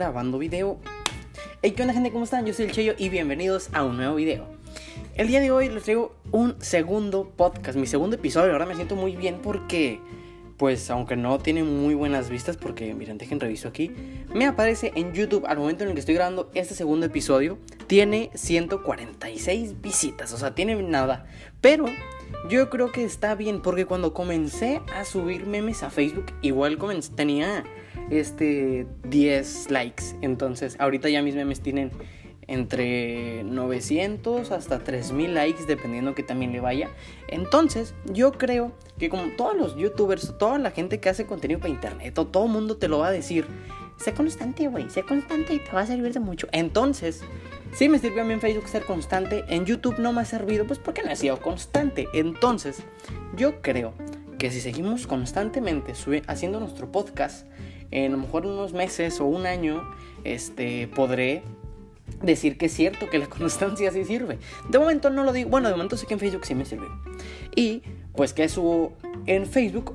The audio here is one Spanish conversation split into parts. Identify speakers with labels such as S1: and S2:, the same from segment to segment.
S1: grabando video. Hey, ¿qué onda gente? ¿Cómo están? Yo soy el Cheyo y bienvenidos a un nuevo video. El día de hoy les traigo un segundo podcast, mi segundo episodio. Ahora me siento muy bien porque, pues, aunque no tiene muy buenas vistas, porque miren, dejen reviso aquí, me aparece en YouTube al momento en el que estoy grabando este segundo episodio. Tiene 146 visitas, o sea, tiene nada. Pero yo creo que está bien porque cuando comencé a subir memes a Facebook, igual tenía este 10 likes. Entonces, ahorita ya mis memes tienen entre 900 hasta 3000 likes dependiendo que también le vaya. Entonces, yo creo que como todos los youtubers, toda la gente que hace contenido para internet, o todo el mundo te lo va a decir, sé constante, güey, sé constante y te va a servir de mucho. Entonces, Sí me sirvió a mí en Facebook ser constante, en YouTube no me ha servido pues porque no he sido constante. Entonces, yo creo que si seguimos constantemente haciendo nuestro podcast, en a lo mejor unos meses o un año, este, podré decir que es cierto que la constancia sí sirve. De momento no lo digo, bueno, de momento sé que en Facebook sí me sirve. Y pues que subo en Facebook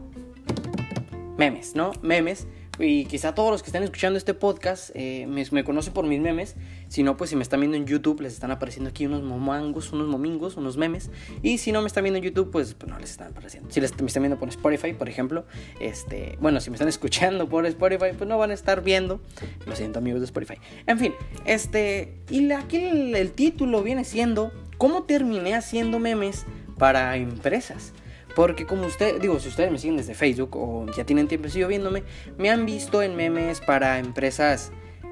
S1: memes, ¿no? Memes y quizá todos los que están escuchando este podcast eh, me, conocen por mis memes. Si no, pues si me están viendo en YouTube, les están apareciendo aquí unos momangos, unos momingos, unos memes. Y si no me están viendo en YouTube, pues, pues no les están apareciendo. Si les, me están viendo por Spotify, por ejemplo, este, bueno, si me están escuchando por Spotify, pues no van a estar viendo. Lo siento, amigos de Spotify. En fin, este, y aquí el título viene siendo ¿Cómo terminé haciendo memes para empresas? Porque como usted, digo, si ustedes me siguen desde Facebook o ya tienen tiempo sigo viéndome, me han visto en memes para empresas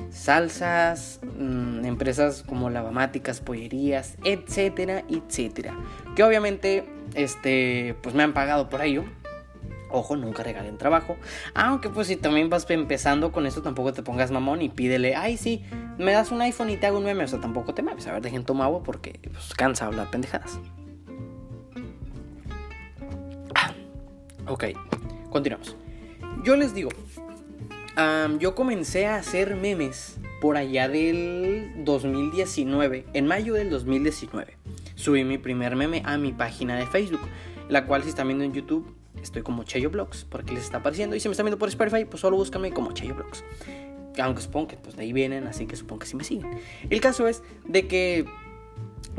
S1: salsas, mm, empresas como lavamáticas, pollerías, etcétera, etcétera. Que obviamente, este, pues me han pagado por ello. Ojo, nunca regalen trabajo. Aunque pues si también vas empezando con esto, tampoco te pongas mamón y pídele, ay sí, me das un iPhone y te hago un meme. O sea, tampoco te mames. A ver, dejen tomar porque pues, cansa hablar pendejadas. Ok, continuamos. Yo les digo, yo comencé a hacer memes por allá del 2019, en mayo del 2019. Subí mi primer meme a mi página de Facebook, la cual si están viendo en YouTube, estoy como Cheyo Blogs, porque les está apareciendo. Y si me están viendo por Spotify, pues solo búscame como Cheyo Blogs. Aunque supongo que pues de ahí vienen, así que supongo que sí me siguen. El caso es de que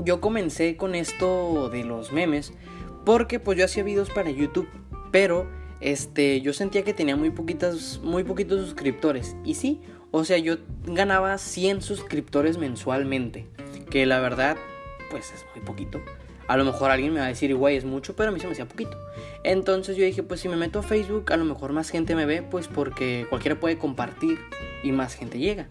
S1: yo comencé con esto de los memes porque pues yo hacía videos para YouTube pero este, yo sentía que tenía muy poquitas, muy poquitos suscriptores. Y sí, o sea, yo ganaba 100 suscriptores mensualmente. Que la verdad, pues es muy poquito. A lo mejor alguien me va a decir, güey, es mucho, pero a mí se me hacía poquito. Entonces yo dije, pues si me meto a Facebook, a lo mejor más gente me ve, pues porque cualquiera puede compartir y más gente llega.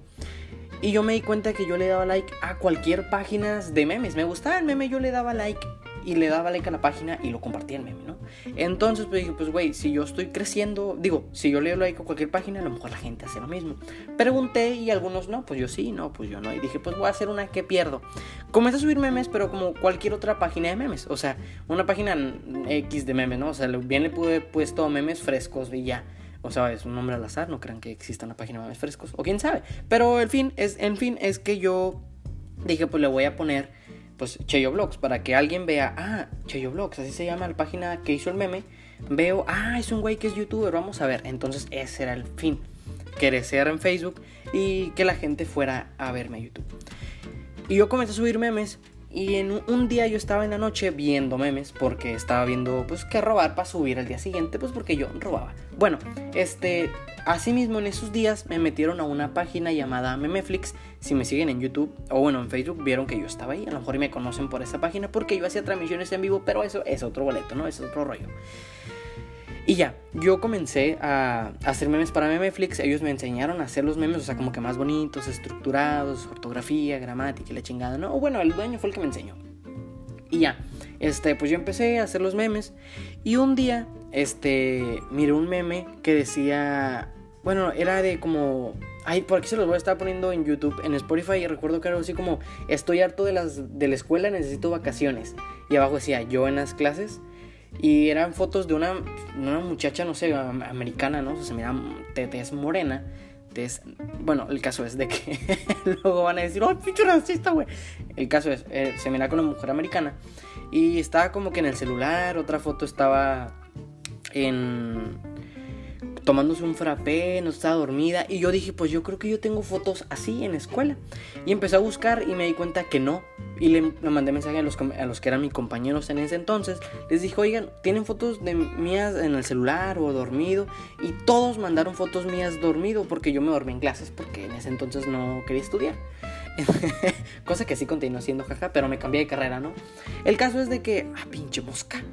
S1: Y yo me di cuenta que yo le daba like a cualquier página de memes. Me gustaba el meme, yo le daba like y le daba like a la página y lo compartía el meme, ¿no? Entonces pues dije, pues güey, si yo estoy creciendo, digo, si yo le doy like a cualquier página, a lo mejor la gente hace lo mismo. Pregunté y algunos no, pues yo sí, no, pues yo no. Y dije, pues voy a hacer una que pierdo. Comencé a subir memes, pero como cualquier otra página de memes, o sea, una página X de memes, ¿no? O sea, bien le pude puesto memes frescos y ya. O sea, es un nombre al azar, no crean que exista una página de memes frescos. O quién sabe. Pero el fin es, en fin, es que yo dije, pues le voy a poner pues Cheyo Vlogs, para que alguien vea, ah, Cheyo Vlogs, así se llama la página que hizo el meme, veo, ah, es un güey que es youtuber, vamos a ver, entonces ese era el fin, crecer en Facebook y que la gente fuera a verme a YouTube. Y yo comencé a subir memes y en un día yo estaba en la noche viendo memes porque estaba viendo pues qué robar para subir al día siguiente, pues porque yo robaba. Bueno, este, asimismo en esos días me metieron a una página llamada Memeflix. Si me siguen en YouTube o bueno en Facebook vieron que yo estaba ahí. A lo mejor me conocen por esa página porque yo hacía transmisiones en vivo, pero eso es otro boleto, ¿no? Es otro rollo. Y ya, yo comencé a hacer memes para Memeflix. Ellos me enseñaron a hacer los memes, o sea, como que más bonitos, estructurados, ortografía, gramática y la chingada, ¿no? O bueno, el dueño fue el que me enseñó. Y ya, este, pues yo empecé a hacer los memes. Y un día, este, miré un meme que decía, bueno, era de como Ay, por aquí se los voy a estar poniendo en YouTube, en Spotify. Y recuerdo que era así como: Estoy harto de, las, de la escuela, necesito vacaciones. Y abajo decía: Yo en las clases. Y eran fotos de una, una muchacha, no sé, americana, ¿no? O sea, se mira es morena. bueno, el caso es de que luego van a decir, ¡oh, pinche racista, güey! El caso es, eh, se mira con una mujer americana y estaba como que en el celular, otra foto estaba en... tomándose un frappé, no estaba dormida. Y yo dije, pues yo creo que yo tengo fotos así en la escuela. Y empecé a buscar y me di cuenta que no. Y le, mandé mensaje a los, a los que eran mis compañeros en ese entonces. Les dije, oigan, ¿tienen fotos de mías en el celular o dormido? Y todos mandaron fotos mías dormido porque yo me dormí en clases porque en ese entonces no quería estudiar. Cosa que sí continuó siendo jaja, pero me cambié de carrera, ¿no? El caso es de que. Ah, pinche mosca.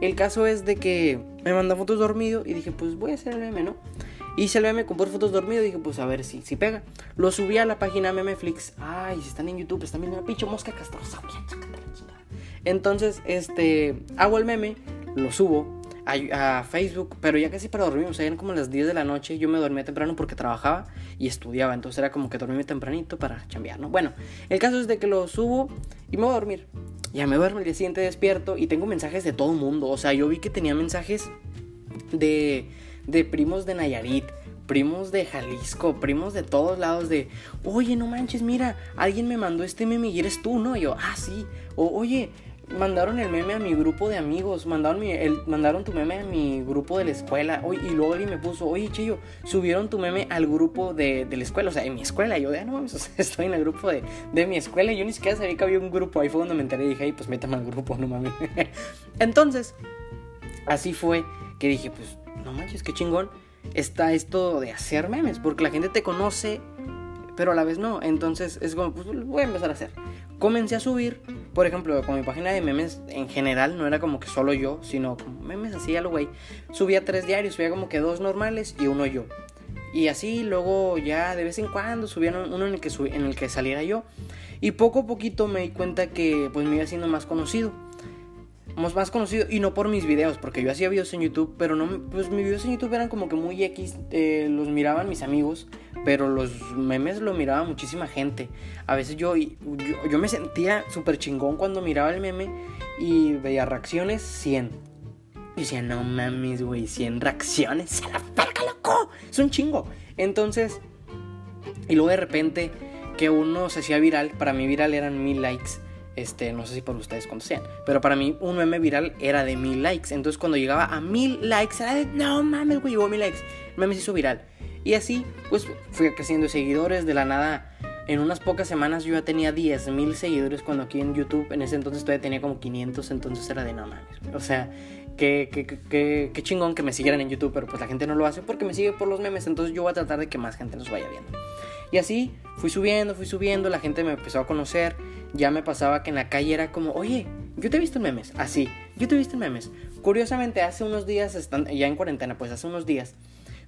S1: El caso es de que me mandó fotos dormido y dije, pues voy a hacer el meme, ¿no? Hice el meme con fotos dormido y dije, pues a ver si, si pega. Lo subí a la página Memeflix. Ay, si están en YouTube, están viendo una pinche mosca castrosa. Entonces, este, hago el meme, lo subo a, Facebook, pero ya casi para dormir, o sea, eran como las 10 de la noche, yo me dormía temprano porque trabajaba y estudiaba, entonces era como que dormía tempranito para chambear, ¿no? Bueno, el caso es de que lo subo y me voy a dormir. Ya me duermo el día siguiente despierto y tengo mensajes de todo mundo, o sea, yo vi que tenía mensajes de, de primos de Nayarit, primos de Jalisco, primos de todos lados de, oye, no manches, mira, alguien me mandó este meme y eres tú, ¿no? Y yo, ah, sí, o oye, mandaron el meme a mi grupo de amigos, mandaron, mi, el, mandaron tu meme a mi grupo de la escuela, oye, y luego alguien me puso, oye, Chillo, subieron tu meme al grupo de, la escuela, o sea, en mi escuela, yo, de, ah, no mames, estoy en el grupo de, de mi escuela, y yo ni siquiera sabía que había un grupo, ahí fue donde me enteré y dije, ay, pues métame al grupo, no mames. Entonces, así fue que dije, pues, no manches, qué chingón está esto de hacer memes, porque la gente te conoce, pero a la vez no, entonces es como, pues voy a empezar a hacer comencé a subir, por ejemplo, con mi página de memes en general, no era como que solo yo, sino como memes así a lo güey. Subía tres diarios, subía como que dos normales y uno yo. Y así luego ya de vez en cuando subía uno en el que, en el que saliera yo. Y poco a poquito me di cuenta que pues me iba haciendo más conocido más conocido y no por mis videos, porque yo hacía videos en YouTube, pero no, pues mis videos en YouTube eran como que muy X, eh, los miraban mis amigos, pero los memes lo miraba muchísima gente. A veces yo, yo, me sentía súper chingón cuando miraba el meme y veía reacciones 100. Y decía, no mames, güey, 100 reacciones, a la verga, loco, es un chingo. Entonces, y luego de repente que uno se hacía viral, para mí viral eran mil likes este, no sé si por ustedes cuántos sean. Pero para mí un meme viral era de mil likes. Entonces cuando llegaba a mil likes era de, no mames, güey, llegó a mil likes. El meme se hizo viral. Y así, pues fui creciendo seguidores de la nada. En unas pocas semanas yo ya tenía 10 mil seguidores cuando aquí en YouTube, en ese entonces todavía tenía como 500, entonces era de no mames. O sea, qué, qué, qué, qué chingón que me siguieran en YouTube, pero pues la gente no lo hace porque me sigue por los memes, entonces yo voy a tratar de que más gente nos vaya viendo. Y así fui subiendo, fui subiendo, la gente me empezó a conocer. Ya me pasaba que en la calle era como, oye, yo te he visto en memes. Así, yo te he visto en memes. Curiosamente, hace unos días, ya en cuarentena, pues hace unos días,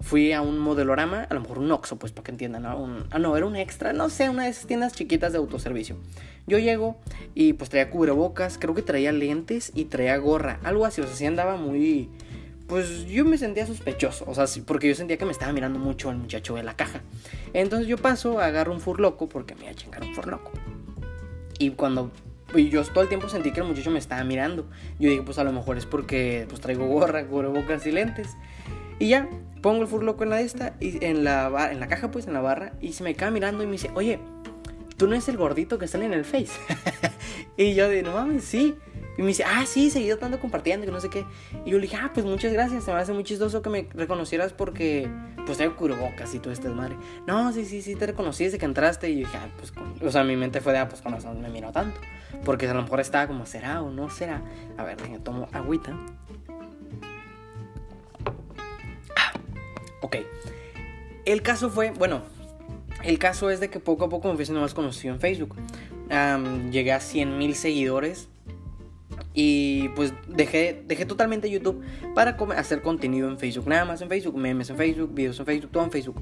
S1: fui a un modelorama, a lo mejor un Oxxo, pues para que entiendan, ¿no? ah, no, era un extra, no sé, una de esas tiendas chiquitas de autoservicio. Yo llego y pues traía cubrebocas, creo que traía lentes y traía gorra, algo así, o sea, sí andaba muy, pues yo me sentía sospechoso, o sea, porque yo sentía que me estaba mirando mucho el muchacho de la caja. Entonces yo paso, agarro un furloco, porque me iba a chingar un furloco. Y cuando y yo todo el tiempo sentí que el muchacho me estaba mirando. Yo dije, pues a lo mejor es porque pues traigo gorra, cubrebocas y lentes. Y ya, pongo el furloco en la esta, y en la, en la caja, pues, en la barra, y se me queda mirando y me dice, oye, ¿tú no eres el gordito que sale en el Face? y yo de, no mames, sí. Y me dice, ah, sí, seguido tanto compartiendo, que no sé qué. Y yo le dije, ah, pues muchas gracias, se me hace muy chistoso que me reconocieras porque, pues, tengo cubrebocas y todo este madre. No, sí, sí, sí, te reconocí desde que entraste. Y yo dije, ah, pues, o sea, mi mente fue de, ah, pues, con razón me miró tanto. Porque a lo mejor estaba como, ¿será o no será? A ver, déjame, tomo agüita. Ok. El caso fue, bueno, el caso es de que poco a poco me fui siendo más conocido en Facebook. llegué a 100 mil seguidores y pues dejé, dejé totalmente YouTube para hacer contenido en Facebook. Nada más en Facebook, memes en Facebook, videos en Facebook, todo en Facebook.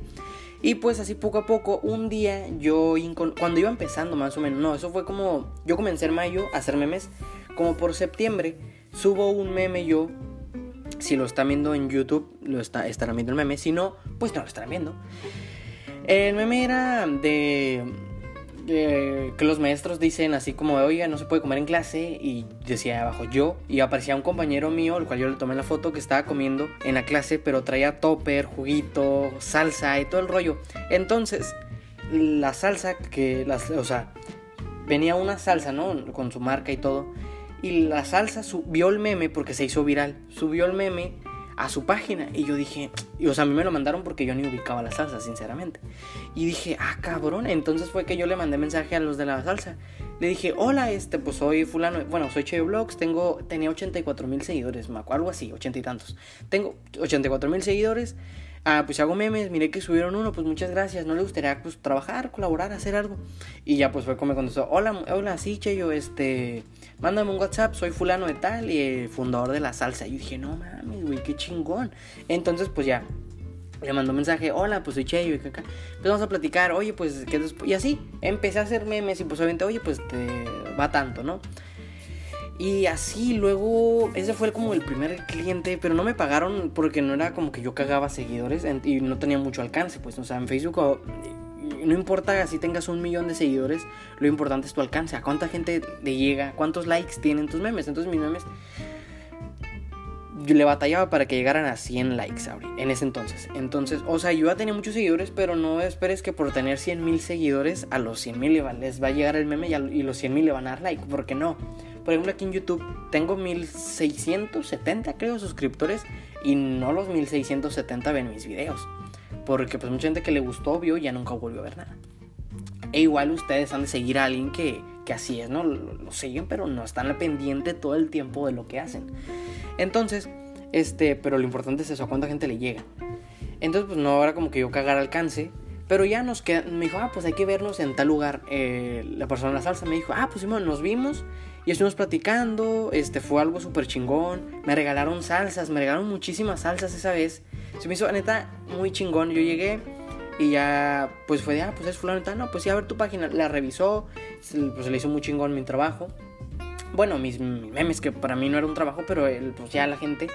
S1: Y pues así poco a poco, un día yo, cuando iba empezando más o menos, no, eso fue como, yo comencé en mayo a hacer memes, como por septiembre, subo un meme yo. Si lo están viendo en YouTube, lo está, estarán viendo el meme. Si no, pues no lo estarán viendo. El meme era de que los maestros dicen así como, oiga, no se puede comer en clase, y decía abajo yo, y aparecía un compañero mío, el cual yo le tomé la foto, que estaba comiendo en la clase, pero traía topper, juguito, salsa y todo el rollo. Entonces, la salsa que, las, o sea, venía una salsa, ¿no? Con su marca y todo, y la salsa subió el meme porque se hizo viral, subió el meme a su página. Y yo dije, o sea, a mí me lo mandaron porque yo ni ubicaba la salsa, sinceramente. Y dije, ah, cabrón. Entonces fue que yo le mandé mensaje a los de la salsa. Le dije, hola, este, pues soy fulano, bueno, soy Che Vlogs, tengo, tenía 84 mil seguidores, algo así, ochenta y tantos. Tengo 84 mil seguidores. Ah, pues hago memes, miré que subieron uno, pues muchas gracias. ¿No le gustaría pues trabajar, colaborar, hacer algo? Y ya pues fue como me contestó, hola, hola, sí, yo este, mándame un WhatsApp, soy fulano de tal y el fundador de la salsa. Y yo dije, no mames, güey, qué chingón. Entonces pues ya, le mandó mensaje, hola, pues soy Cheyo y acá. Pues vamos a platicar, oye, pues, ¿qué? Y así, empecé a hacer memes y pues obviamente, oye, pues te va tanto, ¿no? Y así luego, ese fue como el primer cliente, pero no me pagaron porque no era como que yo cagaba seguidores y no tenía mucho alcance, pues, o sea, en Facebook no importa si tengas un millón de seguidores, lo importante es tu alcance, a cuánta gente le llega, cuántos likes tienen tus memes. Entonces mis memes yo le batallaba para que llegaran a 100 likes en ese entonces. Entonces, o sea, yo tenía muchos seguidores, pero no esperes que por tener 100 mil seguidores a los 100 mil les va a llegar el meme y, y los 100 mil le van a dar like, porque no. Por ejemplo, aquí en YouTube tengo 1670, creo, suscriptores y no los 1670 ven mis videos. Porque pues mucha gente que le gustó vio y ya nunca volvió a ver nada. E igual ustedes han de seguir a alguien que, que así es, ¿no? Lo, siguen, pero no están al pendiente todo el tiempo de lo que hacen. Entonces, este, pero lo importante es eso, a cuánta gente le llega. Entonces, pues no ahora como que yo cagar alcance. Pero ya nos queda, me dijo, ah, pues hay que vernos en tal lugar. Eh, la persona de la salsa me dijo, ah, pues sí, nos vimos y estuvimos platicando, este fue algo súper chingón, me regalaron salsas, me regalaron muchísimas salsas esa vez. Se me hizo, neta, muy chingón. Yo llegué y ya, pues fue de, ah, pues es fulano y no, pues sí, a ver tu página. La revisó, pues le hizo muy chingón mi trabajo. Bueno, mis, mis memes, que para mí no era un trabajo, pero el, pues ya la gente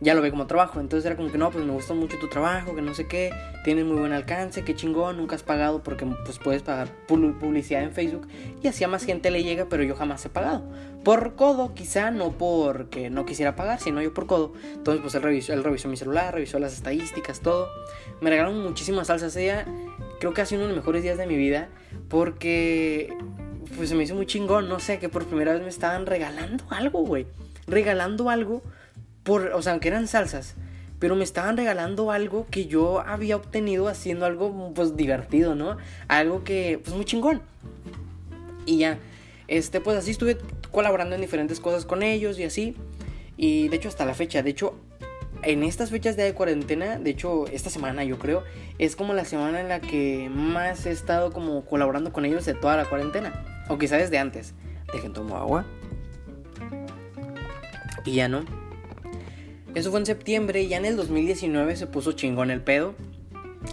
S1: ya lo ve como trabajo. Entonces era como que no, pues me gustó mucho tu trabajo, que no sé qué, tienes muy buen alcance, qué chingón, nunca has pagado porque pues puedes pagar publicidad en Facebook y así a más gente le llega, pero yo jamás he pagado. Por codo, quizá, no porque no quisiera pagar, sino yo por codo. Entonces pues él revisó, él revisó mi celular, revisó las estadísticas, todo. Me regalaron muchísimas salsas. Ella creo que ha sido uno de los mejores días de mi vida porque pues se me hizo muy chingón, no sé, que por primera vez me estaban regalando algo, güey. Regalando algo o sea, aunque eran salsas, pero me estaban regalando algo que yo había obtenido haciendo algo pues divertido, ¿no? Algo que pues muy chingón. Y ya, este pues así estuve colaborando en diferentes cosas con ellos y así. Y de hecho hasta la fecha, de hecho en estas fechas de cuarentena, de hecho esta semana yo creo, es como la semana en la que más he estado como colaborando con ellos de toda la cuarentena. O quizá desde antes. Dejen tomo agua. Y ya no. Eso fue en septiembre y ya en el 2019 se puso chingón el pedo.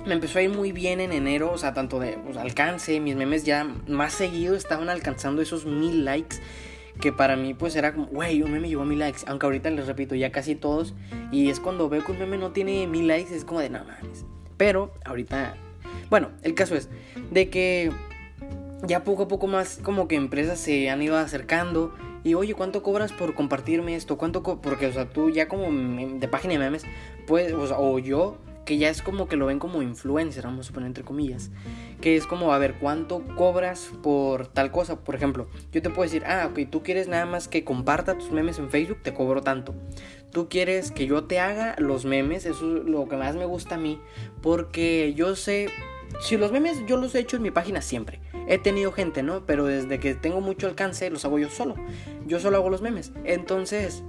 S1: Me empezó a ir muy bien en enero, o sea, tanto de pues, alcance, mis memes ya más seguido estaban alcanzando esos mil likes. Que para mí pues era como, güey, un meme llegó a mil likes. Aunque ahorita les repito, ya casi todos. Y es cuando veo que un meme no tiene mil likes, es como de, no mames. Pero ahorita, bueno, el caso es de que ya poco a poco más como que empresas se han ido acercando y oye, ¿cuánto cobras por compartirme esto? ¿Cuánto porque o sea, tú ya como de página de memes pues o, yo que ya es como que lo ven como influencer, vamos a poner entre comillas, que es como, a ver, ¿cuánto cobras por tal cosa? Por ejemplo, yo te puedo decir, ah, ok, tú quieres nada más que comparta tus memes en Facebook, te cobro tanto. Tú quieres que yo te haga los memes, eso es lo que más me gusta a mí, porque yo sé, si los memes yo los he hecho en mi página siempre, he tenido gente, ¿no? Pero desde que tengo mucho alcance los hago yo solo. Yo solo hago los memes. Entonces,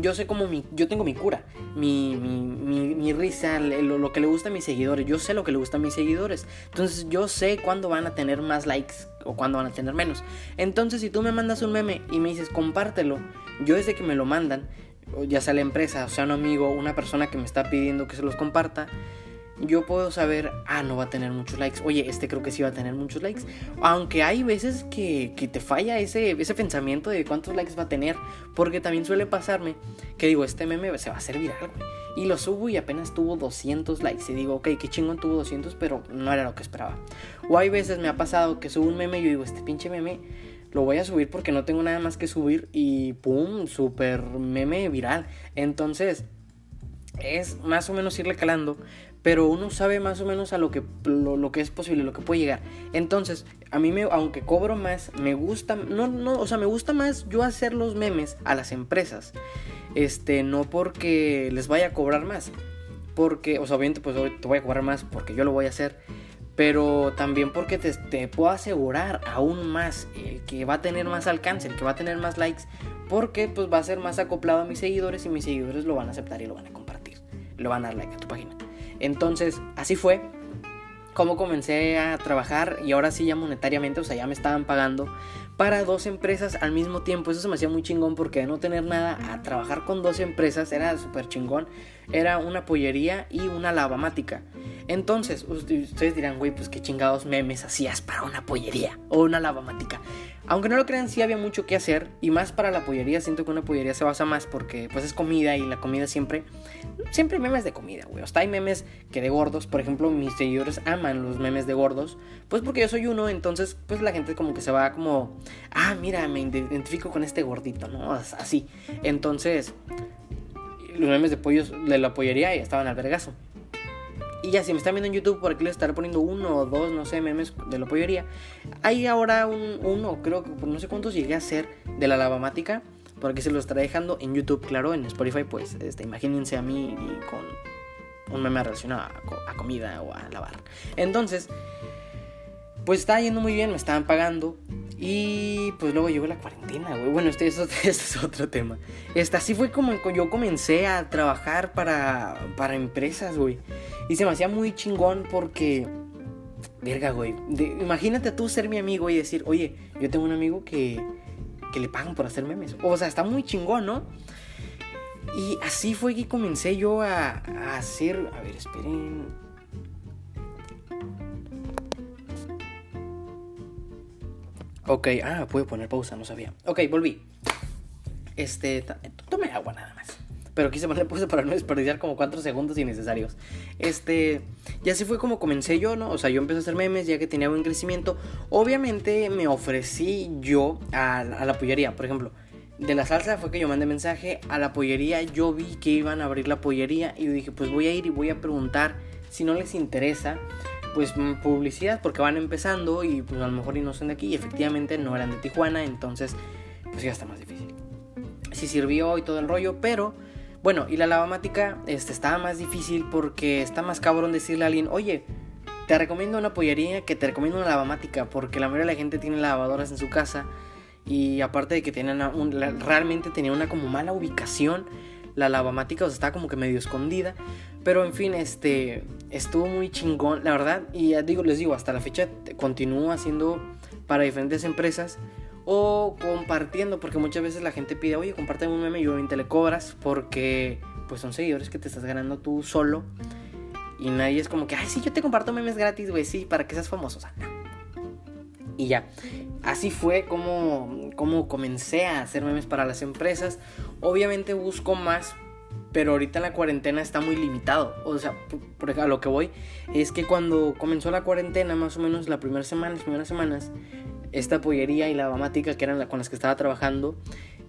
S1: yo sé cómo mi, yo tengo mi cura, mi, mi, mi, risa, lo, que le gusta a mis seguidores, yo sé lo que le gusta a mis seguidores. Entonces yo sé cuándo van a tener más likes o cuándo van a tener menos. Entonces si tú me mandas un meme y me dices compártelo, yo desde que me lo mandan, ya sea la empresa, o sea un amigo, una persona que me está pidiendo que se los comparta, yo puedo saber, ah, no va a tener muchos likes. Oye, este creo que sí va a tener muchos likes. Aunque hay veces que, que, te falla ese, ese pensamiento de cuántos likes va a tener. Porque también suele pasarme que digo, este meme se va a hacer viral. Y lo subo y apenas tuvo 200 likes. Y digo, ok, qué chingón tuvo 200, pero no era lo que esperaba. O hay veces me ha pasado que subo un meme y yo digo, este pinche meme lo voy a subir porque no tengo nada más que subir. Y pum, super meme viral. Entonces es más o menos irle calando, pero uno sabe más o menos a lo que, lo, que es posible, lo que puede llegar. Entonces, a mí, me, aunque cobro más, me gusta, no, no, o sea, me gusta más yo hacer los memes a las empresas. Este, no porque les vaya a cobrar más. Porque, o sea, obviamente pues te voy a cobrar más porque yo lo voy a hacer. Pero también porque te, te puedo asegurar aún más que va a tener más alcance, el que va a tener más likes. Porque pues va a ser más acoplado a mis seguidores y mis seguidores lo van a aceptar y lo van a compartir. Lo van a dar like a tu página. Entonces, así fue como comencé a trabajar y ahora sí ya monetariamente, o sea, ya me estaban pagando para dos empresas al mismo tiempo. Eso se me hacía muy chingón porque de no tener nada a trabajar con dos empresas era súper chingón. Era una pollería y una lavamática. Entonces, ustedes dirán, güey, pues qué chingados memes hacías para una pollería o una lavamática. Aunque no lo crean, sí había mucho que hacer. Y más para la pollería, siento que una pollería se basa más porque pues es comida y la comida siempre... Siempre hay memes de comida, güey. Hasta hay memes que de gordos. Por ejemplo, mis seguidores aman los memes de gordos. Pues porque yo soy uno, entonces pues la gente como que se va como... Ah, mira, me identifico con este gordito, ¿no? Así. Entonces, los memes de pollos de la pollería estaban al vergazo. Y ya, si me están viendo en YouTube, por aquí les estaré poniendo uno o dos, no sé, memes de la pollería. Hay ahora un, uno, creo que por no sé cuántos llegué a hacer de la lavamática. Por aquí se lo estaré dejando en YouTube, claro, en Spotify, pues este, imagínense a mí con un meme relacionado a, comida o a lavar. Entonces, pues estaba yendo muy bien, me estaban pagando. Y pues luego llegó la cuarentena, güey. Bueno, este, este, es otro tema. Este, así fue como yo comencé a trabajar para, para empresas, güey. Y se me hacía muy chingón porque... Verga, güey. imagínate tú ser mi amigo y decir, oye, yo tengo un amigo que, que le pagan por hacer memes. O sea, está muy chingón, ¿no? Y así fue que comencé yo a, a hacer... A ver, esperen. Ok, ah, puedo poner pausa, no sabía. Ok, volví. Este, tome agua nada más. Pero quise poner pausa para no desperdiciar como cuatro segundos innecesarios. Este, y así fue como comencé yo, ¿no? O sea, yo empecé a hacer memes ya que tenía buen crecimiento. Obviamente me ofrecí yo a, la pollería, por ejemplo. De la salsa fue que yo mandé mensaje a la pollería. Yo vi que iban a abrir la pollería y dije, pues voy a ir y voy a preguntar si no les interesa pues mm, publicidad porque van empezando y pues a lo mejor y no son de aquí y efectivamente no eran de Tijuana, entonces pues ya está más difícil. Sí sirvió y todo el rollo, pero bueno, y la lavamática este, estaba más difícil porque está más cabrón decirle a alguien, oye, te recomiendo una pollería que te recomiendo una lavamática porque la mayoría de la gente tiene lavadoras en su casa y aparte de que tienen realmente tenía una como mala ubicación la lavamática, o sea, estaba como que medio escondida. Pero en fin, este estuvo muy chingón, la verdad. Y ya digo, les digo, hasta la fecha continúo haciendo para diferentes empresas o compartiendo, porque muchas veces la gente pide, oye, comparte un meme y obviamente le cobras porque pues son seguidores que te estás ganando tú solo. Y nadie es como que, ay, sí, yo te comparto memes gratis, güey, sí, para que seas famoso. O sea, no. Y ya, así fue como, como comencé a hacer memes para las empresas. Obviamente busco más, pero ahorita la cuarentena está muy limitado. O sea, por, a lo que voy es que cuando comenzó la cuarentena, más o menos la primera semana, las primeras semanas, esta pollería y la bamática que eran con las que estaba trabajando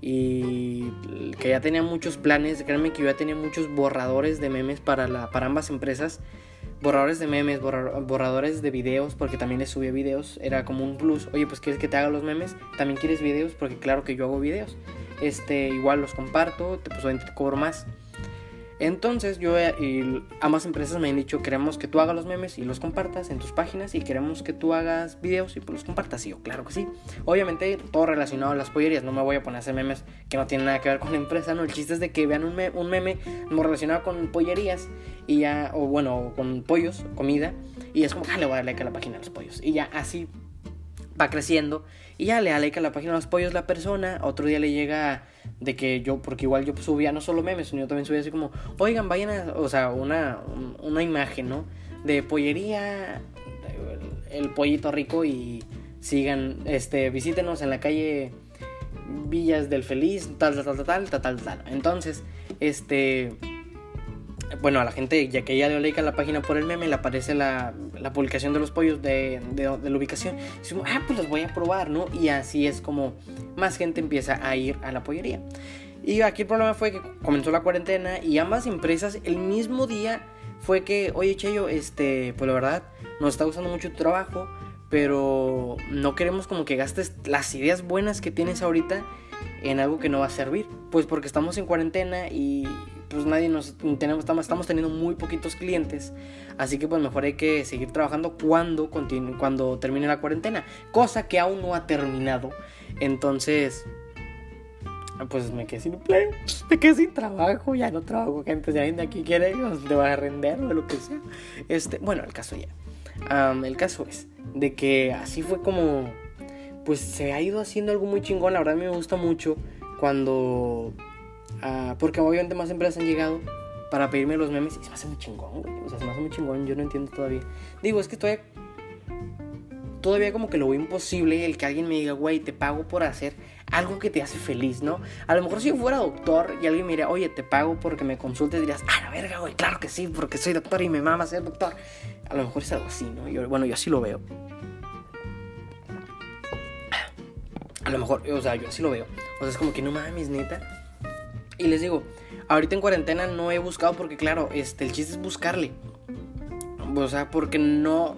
S1: y que ya tenía muchos planes, créanme que yo ya tenía muchos borradores de memes para, la, para ambas empresas borradores de memes, borradores de videos, porque también les subía videos, era como un plus. Oye, pues quieres que te haga los memes, también quieres videos, porque claro que yo hago videos. Este, igual los comparto, pues obviamente te cobro más. Entonces yo eh, y ambas empresas me han dicho queremos que tú hagas los memes y los compartas en tus páginas y queremos que tú hagas videos y pues los compartas. Y yo claro que sí. Obviamente todo relacionado a las pollerías, no me voy a poner a hacer memes que no tienen nada que ver con la empresa, no, el chiste es de que vean un, un meme relacionado con pollerías y ya, o bueno, con pollos, comida y es como, ah, le voy a dar like a la página de los pollos y ya así va creciendo y ya le da like la página de los pollos la persona, otro día le llega de que yo, porque igual yo subía no solo memes, sino yo también subía así como, oigan, vayan a, o sea, una, una imagen, ¿no? De pollería, el, pollito rico y sigan, este, visítenos en la calle Villas del Feliz, tal, tal, tal, tal, tal, tal, tal. Entonces, este bueno, a la gente, ya que ya le like a la página por el meme, le aparece la, la publicación de los pollos de, de, la ubicación. Y ah, pues los voy a probar, ¿no? Y así es como más gente empieza a ir a la pollería. Y aquí el problema fue que comenzó la cuarentena y ambas empresas el mismo día fue que, oye, Cheyo, este, pues la verdad, nos está gustando mucho tu trabajo, pero no queremos como que gastes las ideas buenas que tienes ahorita en algo que no va a servir. Pues porque estamos en cuarentena y pues nadie nos tenemos, estamos teniendo muy poquitos clientes. Así que pues mejor hay que seguir trabajando cuando, continue, cuando termine la cuarentena. Cosa que aún no ha terminado. Entonces, pues me quedé sin empleo, me quedé sin trabajo, ya no trabajo, gente, si alguien de aquí quiere, te va a render o lo que sea. Este, bueno, el caso ya. el caso es de que así fue como, pues se ha ido haciendo algo muy chingón, la verdad me gusta mucho cuando, uh, porque obviamente más empresas han llegado para pedirme los memes y se me hace muy chingón, güey, o sea, se me hace muy chingón, yo no entiendo todavía. Digo, es que estoy todavía como que lo veo imposible el que alguien me diga, güey, te pago por hacer algo que te hace feliz, ¿no? A lo mejor si yo fuera doctor y alguien me diría, oye, te pago porque me consultes, dirías, ah, la verga, güey, claro que sí, porque soy doctor y me mama ser doctor. A lo mejor es algo así, ¿no? Yo, bueno, yo así lo veo. A lo mejor, o sea, yo así lo veo. O sea, es como que no mames, neta. Y les digo, ahorita en cuarentena no he buscado porque, claro, este, el chiste es buscarle. O sea, porque no,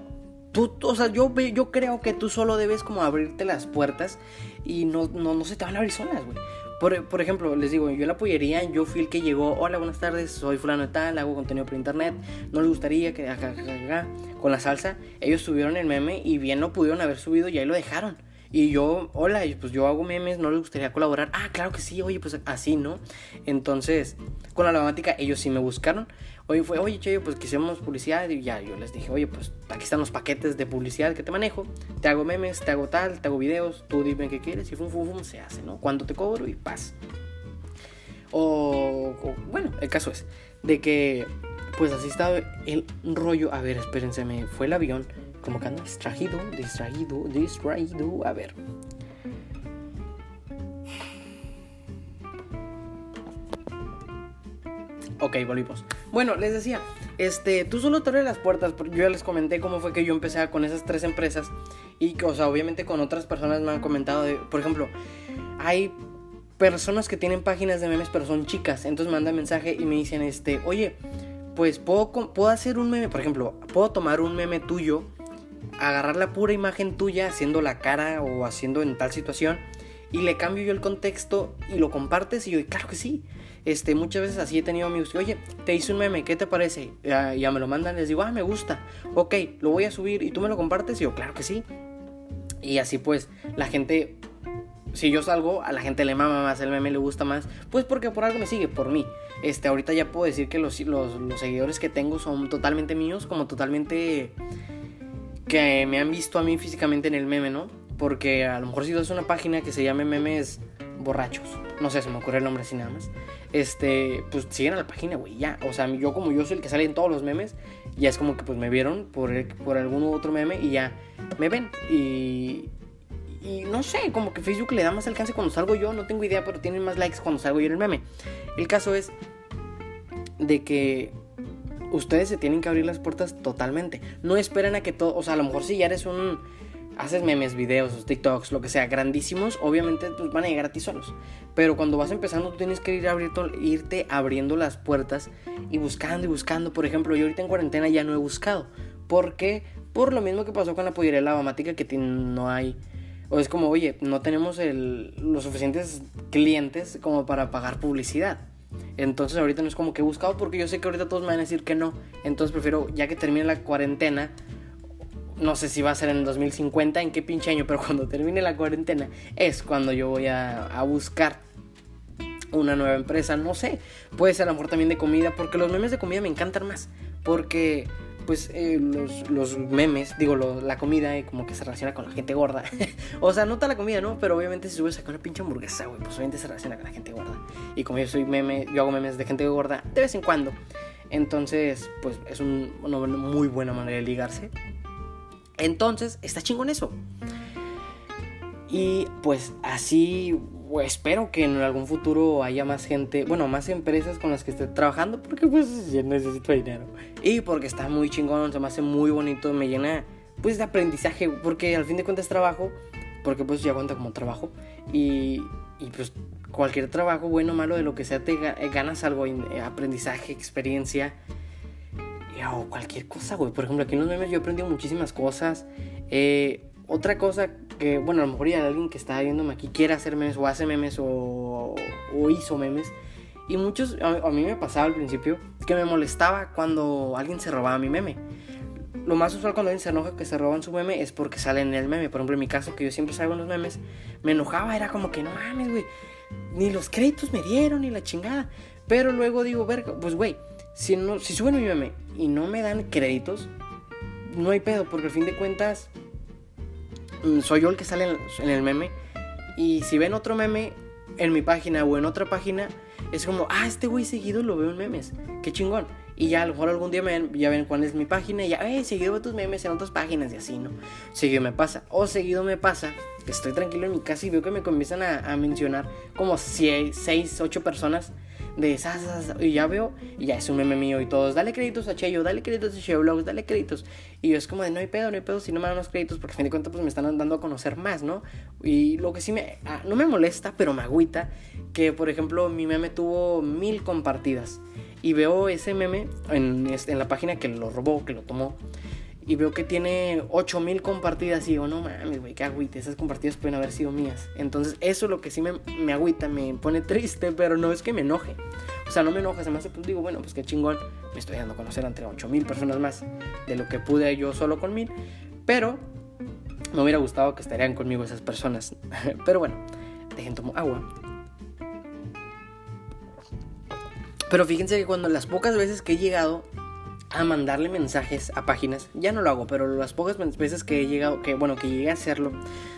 S1: Tú, o sea, yo, yo creo que tú solo debes como abrirte las puertas y no, no, no se te van a abrir solas, güey. Por, por, ejemplo, les digo, yo la pollería, yo fui el que llegó, hola, buenas tardes, soy fulano de tal, hago contenido por internet, no les gustaría que, con la salsa, ellos subieron el meme y bien no pudieron haber subido y ahí lo dejaron. Y yo, hola, pues yo hago memes, no les gustaría colaborar. Ah, claro que sí, oye, pues así, ¿no? Entonces, con la dramática, ellos sí me buscaron. Oye, fue, oye, che, pues quisiéramos publicidad. Y ya, yo les dije, oye, pues aquí están los paquetes de publicidad que te manejo. Te hago memes, te hago tal, te hago videos, tú dime qué quieres. Y fum, fum, fum, se hace, ¿no? Cuánto te cobro y paz. O, bueno, el caso es de que, pues así estaba el rollo. A ver, espérense, me fue el avión como que ando distraído, distraído, distraído. A ver. Ok, volvimos. Bueno, les decía, este, tú solo te abres las puertas. Yo ya les comenté cómo fue que yo empecé con esas tres empresas. Y o sea, obviamente con otras personas me han comentado, por ejemplo, hay personas que tienen páginas de memes, pero son chicas. Entonces me mandan mensaje y me dicen, este, oye, pues puedo, puedo hacer un meme, por ejemplo, puedo tomar un meme tuyo agarrar la pura imagen tuya haciendo la cara o haciendo en tal situación y le cambio yo el contexto y lo compartes y yo, claro que sí. Este, muchas veces así he tenido amigos oye, te hice un meme, ¿qué te parece? Ya, ya me lo mandan, les digo, ah, me gusta, ok, lo voy a subir y tú me lo compartes y yo, claro que sí. Y así pues, la gente, si yo salgo, a la gente le mama más, el meme le gusta más, pues porque por algo me sigue, por mí. Este, ahorita ya puedo decir que los, los seguidores que tengo son totalmente míos, como totalmente que me han visto a mí físicamente en el meme, ¿no? Porque a lo mejor si es una página que se llame memes borrachos, no sé, se me ocurre el nombre así nada más. Este, pues siguen a la página, güey, ya. O sea, yo como yo soy el que sale en todos los memes, ya es como que pues me vieron por, por algún otro meme y ya me ven. Y, y no sé, como que Facebook le da más alcance cuando salgo yo, no tengo idea, pero tienen más likes cuando salgo yo en el meme. El caso es de que ustedes se tienen que abrir las puertas totalmente. No esperen a que todo, o sea, a lo mejor si ya eres un haces memes, videos, TikToks, lo que sea, grandísimos, obviamente pues, van a llegar a ti solos. Pero cuando vas empezando, tú tienes que ir abriendo, irte abriendo las puertas y buscando y buscando. Por ejemplo, yo ahorita en cuarentena ya no he buscado. ¿Por qué? Por lo mismo que pasó con la pollería lavamática, que no hay. O es como, oye, no tenemos los suficientes clientes como para pagar publicidad. Entonces ahorita no es como que he buscado porque yo sé que ahorita todos me van a decir que no. Entonces prefiero, ya que termine la cuarentena, no sé si va a ser en el 2050, en qué pinche año, pero cuando termine la cuarentena es cuando yo voy a, buscar una nueva empresa. No sé, puede ser a lo mejor también de comida, porque los memes de comida me encantan más. Porque pues eh, los, memes, digo, la comida, y como que se relaciona con la gente gorda. o sea, no está la comida, ¿no? Pero obviamente si subes a una pinche hamburguesa, güey, pues obviamente se relaciona con la gente gorda. Y como yo soy meme, yo hago memes de gente gorda de vez en cuando. Entonces, pues es un, una muy buena manera de ligarse. Entonces, está chingón eso. Y pues así espero que en algún futuro haya más gente, bueno, más empresas con las que esté trabajando, porque pues yo necesito dinero. Y porque está muy chingón, se me hace muy bonito, me llena pues de aprendizaje, porque al fin de cuentas trabajo, porque pues ya cuenta como trabajo. Y, y pues cualquier trabajo, bueno malo, de lo que sea, te eh, ganas algo, eh, aprendizaje, experiencia. O cualquier cosa, güey. Por ejemplo, aquí en los memes yo he aprendido muchísimas cosas. Eh, otra cosa que, bueno, a lo mejor ya alguien que está viéndome aquí quiere hacer memes o hace memes o, o hizo memes. Y muchos, a, mí me pasaba al principio que me molestaba cuando alguien se robaba mi meme. Lo más usual cuando alguien se enoja que se roban su meme es porque sale en el meme. Por ejemplo, en mi caso, que yo siempre salgo en los memes, me enojaba, era como que no mames, güey. Ni los créditos me dieron, ni la chingada. Pero luego digo, verga, pues güey, si, no, si suben mi meme y no me dan créditos, no hay pedo, porque al fin de cuentas soy yo el que sale en el meme. Y si ven otro meme en mi página o en otra página, es como, ah, este güey seguido lo veo en memes, qué chingón. Y ya a lo mejor algún día me ya ven cuál es mi página y ya, eh, seguido veo tus memes en otras páginas y así, ¿no? Seguido me pasa. O seguido me pasa que estoy tranquilo en mi casa y veo que me comienzan a, a mencionar como 6, 8 personas de esas, y ya veo, y ya es un meme mío y todos, dale créditos a Cheyo, dale créditos a Cheyo Vlogs, dale créditos. Y yo es como de, no hay pedo, no hay pedo, si no me dan los créditos, porque a fin de cuentas pues me están dando a conocer más, ¿no? Y lo que sí me, ah, no me molesta, pero me agüita, que por ejemplo mi meme tuvo mil compartidas. Y veo ese meme en, en la página que lo robó, que lo tomó y veo que tiene 8000 compartidas y digo, no mames, güey, qué agüite, esas compartidas pueden haber sido mías. Entonces, eso es lo que sí me, me agüita, me pone triste, pero no es que me enoje. O sea, no me enoja, se me hace, pues digo, bueno, pues qué chingón, me estoy dando a conocer entre 8000 personas más de lo que pude yo solo con mil, pero me hubiera gustado que estarían conmigo esas personas. pero bueno, dejen tomar agua. Pero fíjense que cuando las pocas veces que he llegado a mandarle mensajes a páginas. Ya no lo hago, pero las pocas veces que he llegado, que bueno, que llegué a hacerlo,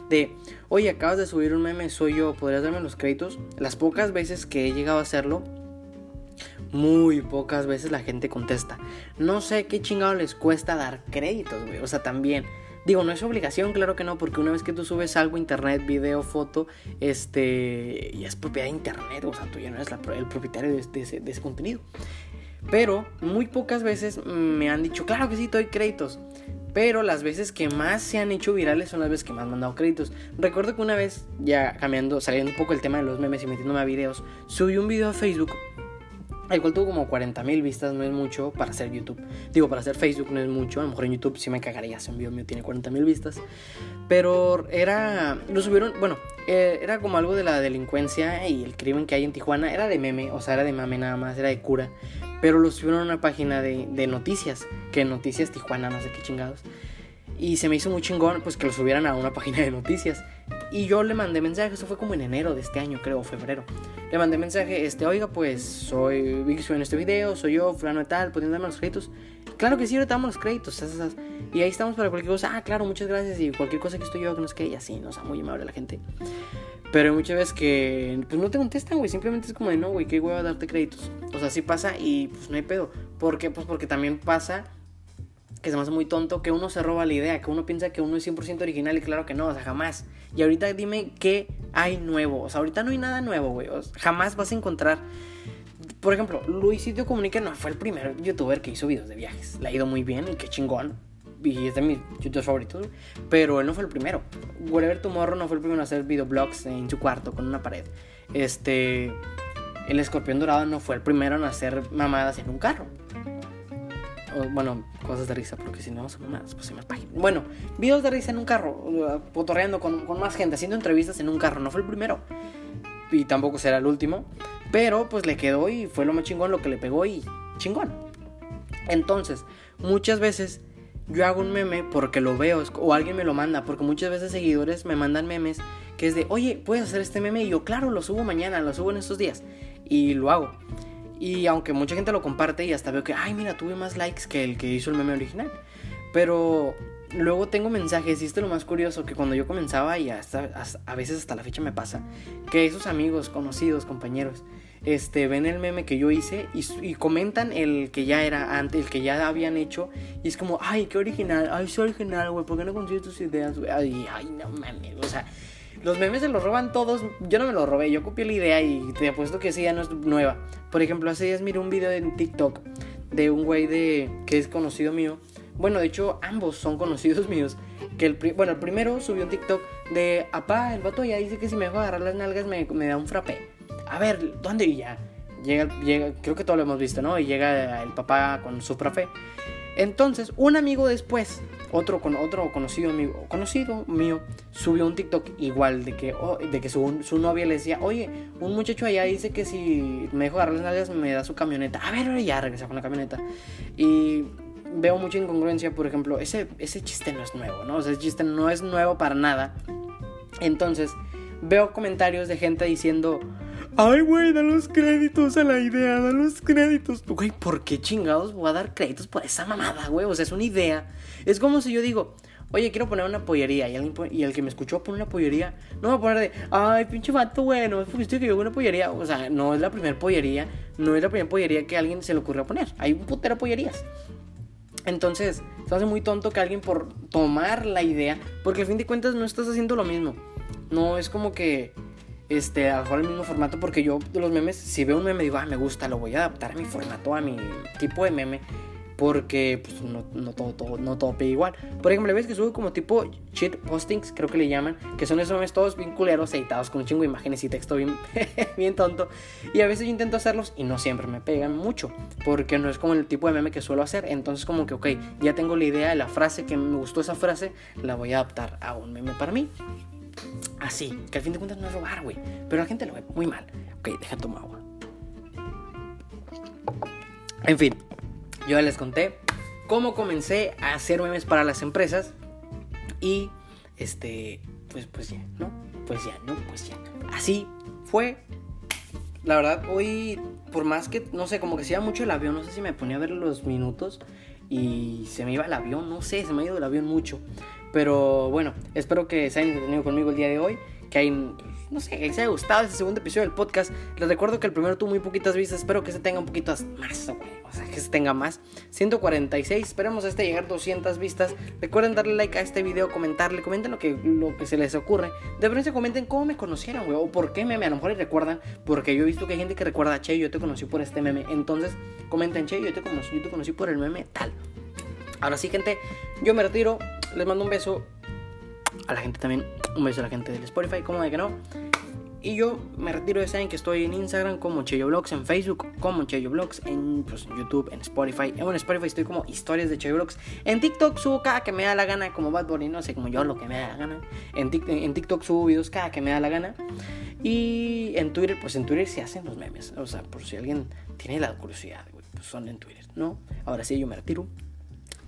S1: de, oye, acabas de subir un meme, soy yo, ¿podrías darme los créditos? Las pocas veces que he llegado a hacerlo, muy pocas veces la gente contesta. No sé qué chingado les cuesta dar créditos, güey. O sea, también. Digo, no es obligación, claro que no, porque una vez que tú subes algo internet, video, foto, este, ya es propiedad de internet, o sea, tú ya no eres el propietario de, de ese contenido. Pero muy pocas veces me han dicho, claro que sí, doy créditos. Pero las veces que más se han hecho virales son las veces que me han mandado créditos. Recuerdo que una vez, ya cambiando, saliendo un poco el tema de los memes y metiéndome a videos, subí un video a Facebook el cual tuvo como 40 mil vistas, no es mucho para hacer YouTube. Digo, para hacer Facebook no es mucho, a lo mejor en YouTube sí me cagaría si un video mío tiene 40 mil vistas. Pero era, lo subieron, bueno, eh, era como algo de la delincuencia y el crimen que hay en Tijuana. Era de meme, o sea, era de mame nada más, era de cura. Pero lo subieron a una página de, de noticias, que Noticias Tijuana, no sé qué chingados. Y se me hizo muy chingón, pues que lo subieran a una página de noticias. Y yo le mandé mensaje, eso fue como en enero de este año, creo, febrero. Le mandé mensaje, este, oiga, pues soy, vi en este video, soy yo, fulano y tal, ¿pueden darme los créditos? Claro que sí, ahorita damos los créditos, y ahí estamos para cualquier cosa, ah, claro, muchas gracias, y cualquier cosa que estoy yo, que no es que, y así, no, o sea, muy amable la gente. Pero hay muchas veces que, pues no te contestan, güey, simplemente es como de, no, güey, qué a darte créditos. O sea, sí pasa y pues no hay pedo. ¿Por qué? Pues porque también pasa que se me hace muy tonto que uno se roba la idea, que uno piensa que uno es 100% original y claro que no, o sea, jamás. Y ahorita dime qué hay nuevo, o sea, ahorita no hay nada nuevo, güey, jamás vas a encontrar... Por ejemplo, Luisito Comunica no fue el primer youtuber que hizo videos de viajes. Le ha ido muy bien y qué chingón. Y es de mis youtubers favoritos, pero él no fue el primero. Whatever Tomorrow no fue el primero en hacer videoblogs en su cuarto con una pared. Este. El escorpión dorado no fue el primero en hacer mamadas en un carro bueno, cosas de risa, porque si no son más, pues se me página. Bueno, videos de risa en un carro, potorreando con, con, más gente, haciendo entrevistas en un carro. No fue el primero. Y tampoco será el último. Pero pues le quedó y fue lo más chingón lo que le pegó y chingón. Entonces, muchas veces yo hago un meme porque lo veo o alguien me lo manda. Porque muchas veces seguidores me mandan memes que es de, oye, ¿puedes hacer este meme? Y yo, claro, lo subo mañana, lo subo en estos días. Y lo hago. Y aunque mucha gente lo comparte y hasta veo que, ay, mira, tuve más likes que el que hizo el meme original. Pero luego tengo mensajes y esto es lo más curioso, que cuando yo comenzaba y hasta, a veces hasta la fecha me pasa, que esos amigos, conocidos, compañeros, este, ven el meme que yo hice y, comentan el que ya era antes, el que ya habían hecho. Y es como, ay, qué original, ay, soy original, güey, ¿por qué no consigues tus ideas, güey? Ay, ay, no mames, o sea, los memes se los roban todos. Yo no me los robé, yo copié la idea y te apuesto que esa ya no es nueva. Por ejemplo, hace días miré un video en TikTok de un güey de que es conocido mío. Bueno, de hecho, ambos son conocidos míos. Que el bueno, el primero subió un TikTok de apá, el vato ya dice que si me dejo agarrar las nalgas me, me da un frappé. A ver, ¿dónde? Y ya. Llega, llega, creo que todos lo hemos visto, ¿no? Y llega el papá con su frappé. Entonces, un amigo después, otro, con, otro conocido, amigo, conocido mío, subió un TikTok igual de que, oh, de que su, su, novia le decía, oye, un muchacho allá dice que si me dejo agarrar las nalgas me da su camioneta. A ver, ya regresa con la camioneta. Y veo mucha incongruencia, por ejemplo, ese, ese chiste no es nuevo, ¿no? O sea, ese chiste no es nuevo para nada. Entonces, veo comentarios de gente diciendo, ay, güey, da los créditos a la idea, da los créditos. Güey, ¿por qué chingados voy a dar créditos por esa mamada, güey? O sea, es una idea. Es como si yo digo, oye, quiero poner una pollería. Y, alguien y el que me escuchó pone una pollería. No me va a poner de, ay, pinche vato, bueno, es porque estoy que yo una pollería. O sea, no es la primera pollería. No es la primera pollería que a alguien se le ocurrió poner. Hay un putero pollerías. Entonces, se hace muy tonto que alguien por tomar la idea, porque al fin de cuentas no estás haciendo lo mismo. No es como que, este, a el mismo formato, porque yo de los memes, si veo un meme, digo, ah, me gusta, lo voy a adaptar a mi formato, a mi tipo de meme porque pues, no, no, todo, todo, no todo pega igual. Por ejemplo, ves que subo como tipo shit postings, creo que le llaman, que son esos memes todos bien culeros, editados con un chingo de imágenes y texto bien, bien tonto. Y a veces yo intento hacerlos y no siempre me pegan mucho, porque no es como el tipo de meme que suelo hacer. Entonces, como que, ok, ya tengo la idea de la frase, que me gustó esa frase, la voy a adaptar a un meme para mí. Así, que al fin de cuentas no es robar, güey. Pero la gente lo ve muy mal. Ok, deja tomar agua. En fin, yo les conté cómo comencé a hacer memes para las empresas y este, pues, pues ya, ¿no? Pues ya, ¿no? Pues ya. Así fue. La verdad, hoy, por más que, no sé, como que se iba mucho el avión, no sé si me ponía a ver los minutos y se me iba el avión, no sé, se me ha ido el avión mucho. Pero bueno, espero que se hayan entretenido conmigo el día de hoy, que hayan no sé, les haya gustado este segundo episodio del podcast. Les recuerdo que el primero tuvo muy poquitas vistas. Espero que se tenga un poquito más, O sea, que se tenga más. 146. Esperemos a este llegar 200 vistas. Recuerden darle like a este video, comentarle. Comenten lo que, lo que se les ocurre. De preferencia comenten cómo me conocieron, güey. O por qué meme. A lo mejor y recuerdan. Porque yo he visto que hay gente que recuerda, che, yo te conocí por este meme. Entonces, comenten, che, yo te conocí, yo te conocí por el meme tal. Ahora sí, gente, yo me retiro. Les mando un beso a la gente también, un beso a la gente del Spotify, como de que no. Y yo me retiro de saben que estoy en Instagram como Cheyo Blogs, en Facebook como Cheyo Blogs, en pues, YouTube, en Spotify. En Spotify estoy como historias de Cheyo Blogs. En TikTok subo cada que me da la gana, como Bad Bunny, no sé, como yo lo que me da la gana. En TikTok, en TikTok subo videos cada que me da la gana. Y en Twitter, pues en Twitter se hacen los memes. O sea, por si alguien tiene la curiosidad, güey, pues son en Twitter, ¿no? Ahora sí, yo me retiro.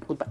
S1: Goodbye.